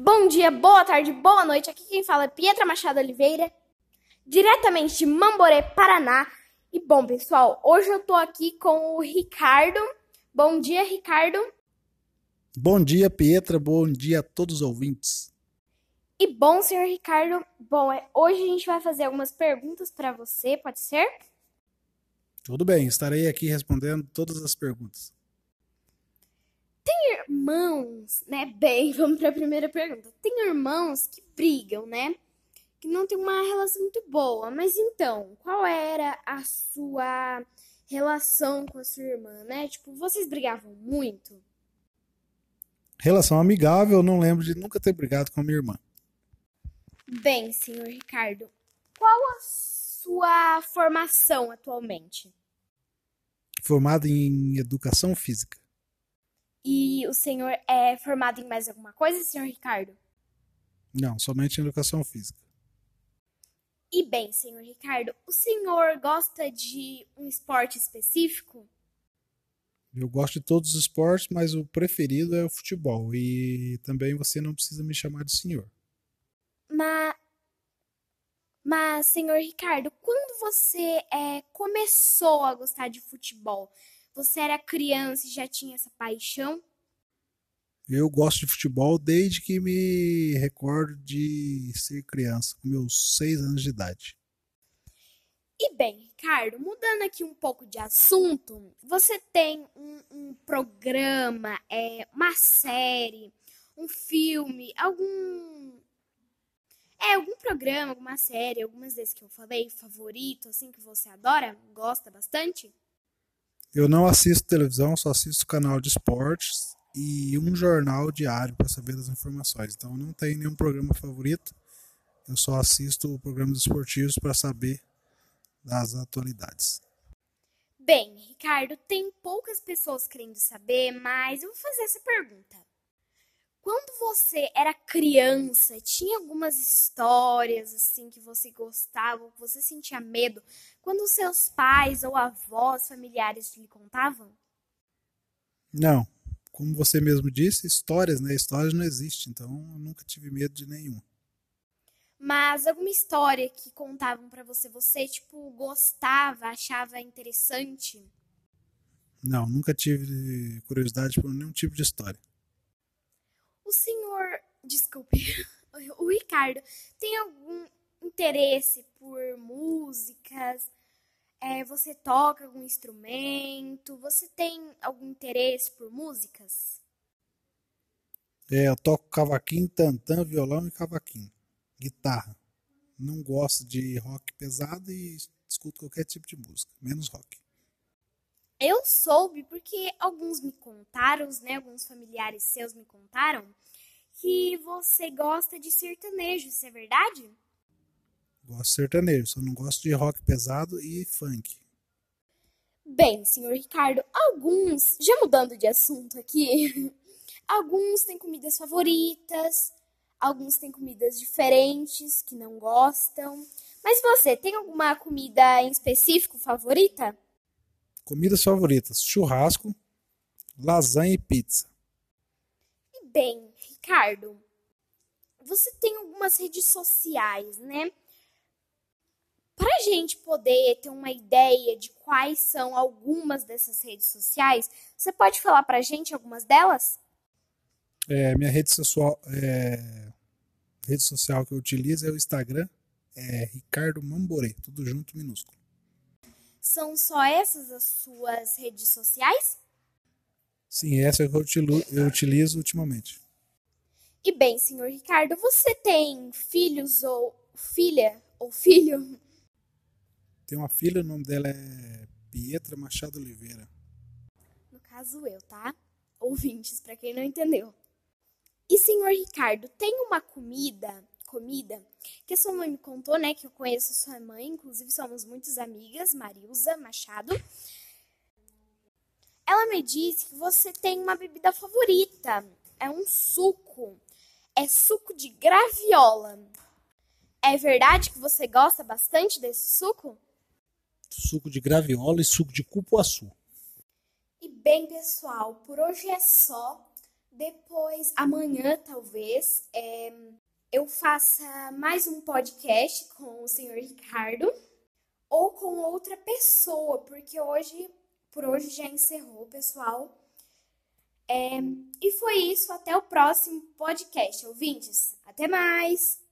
Bom dia, boa tarde, boa noite. Aqui quem fala é Pietra Machado Oliveira, diretamente de Mamboré, Paraná. E bom, pessoal, hoje eu tô aqui com o Ricardo. Bom dia, Ricardo. Bom dia, Pietra. Bom dia a todos os ouvintes. E bom, senhor Ricardo, bom, é, hoje a gente vai fazer algumas perguntas para você, pode ser? Tudo bem, estarei aqui respondendo todas as perguntas. Tem irmãos, né? Bem, vamos para a primeira pergunta. Tem irmãos que brigam, né? Que não tem uma relação muito boa. Mas então, qual era a sua relação com a sua irmã, né? Tipo, vocês brigavam muito? Relação amigável, não lembro de nunca ter brigado com a minha irmã. Bem, senhor Ricardo, qual a sua formação atualmente? Formado em educação física. E o senhor é formado em mais alguma coisa, senhor Ricardo? Não, somente em educação física. E bem, senhor Ricardo, o senhor gosta de um esporte específico? Eu gosto de todos os esportes, mas o preferido é o futebol. E também você não precisa me chamar de senhor. Mas, mas senhor Ricardo, quando você é, começou a gostar de futebol, você era criança e já tinha essa paixão? Eu gosto de futebol desde que me recordo de ser criança, com meus seis anos de idade. E bem, Ricardo, mudando aqui um pouco de assunto, você tem um, um programa, é, uma série, um filme, algum é, algum programa, alguma série, algumas vezes que eu falei, favorito, assim, que você adora, gosta bastante? Eu não assisto televisão, só assisto canal de esportes e um jornal diário para saber das informações. Então não tenho nenhum programa favorito. Eu só assisto programas esportivos para saber das atualidades. Bem, Ricardo, tem poucas pessoas querendo saber, mas eu vou fazer essa pergunta. Quando você era criança, tinha algumas histórias assim que você gostava, que você sentia medo, quando seus pais ou avós, familiares lhe contavam? Não. Como você mesmo disse, histórias, né? Histórias não existem, então eu nunca tive medo de nenhuma. Mas alguma história que contavam para você, você tipo gostava, achava interessante? Não, nunca tive curiosidade por nenhum tipo de história. O senhor, desculpe, o Ricardo, tem algum interesse por músicas? É, você toca algum instrumento? Você tem algum interesse por músicas? É, eu toco cavaquinho, tantã, violão e cavaquinho. Guitarra. Não gosto de rock pesado e escuto qualquer tipo de música, menos rock. Eu soube porque alguns me contaram, né, alguns familiares seus me contaram, que você gosta de sertanejo, isso é verdade? Gosto de sertanejo, só não gosto de rock pesado e funk. Bem, senhor Ricardo, alguns, já mudando de assunto aqui, alguns têm comidas favoritas, alguns têm comidas diferentes que não gostam. Mas você tem alguma comida em específico favorita? Comidas favoritas: churrasco, lasanha e pizza. E bem, Ricardo, você tem algumas redes sociais, né? Para a gente poder ter uma ideia de quais são algumas dessas redes sociais, você pode falar para a gente algumas delas? É, minha rede social, é, rede social que eu utilizo é o Instagram, é Ricardo Mamborê, tudo junto minúsculo. São só essas as suas redes sociais? Sim, essa é que eu utilizo, eu utilizo ultimamente. E bem, senhor Ricardo, você tem filhos ou filha ou filho? Tem uma filha, o nome dela é Pietra Machado Oliveira. No caso eu, tá? Ouvintes, para quem não entendeu. E senhor Ricardo, tem uma comida, comida, que sua mãe me contou, né, que eu conheço sua mãe, inclusive somos muitas amigas, Marilza Machado. Ela me disse que você tem uma bebida favorita, é um suco, é suco de graviola. É verdade que você gosta bastante desse suco? Suco de graviola e suco de cupuaçu. E bem, pessoal, por hoje é só. depois, amanhã talvez, é, eu faça mais um podcast com o senhor Ricardo ou com outra pessoa, porque hoje, por hoje já encerrou, pessoal. É, e foi isso, até o próximo podcast, ouvintes. Até mais!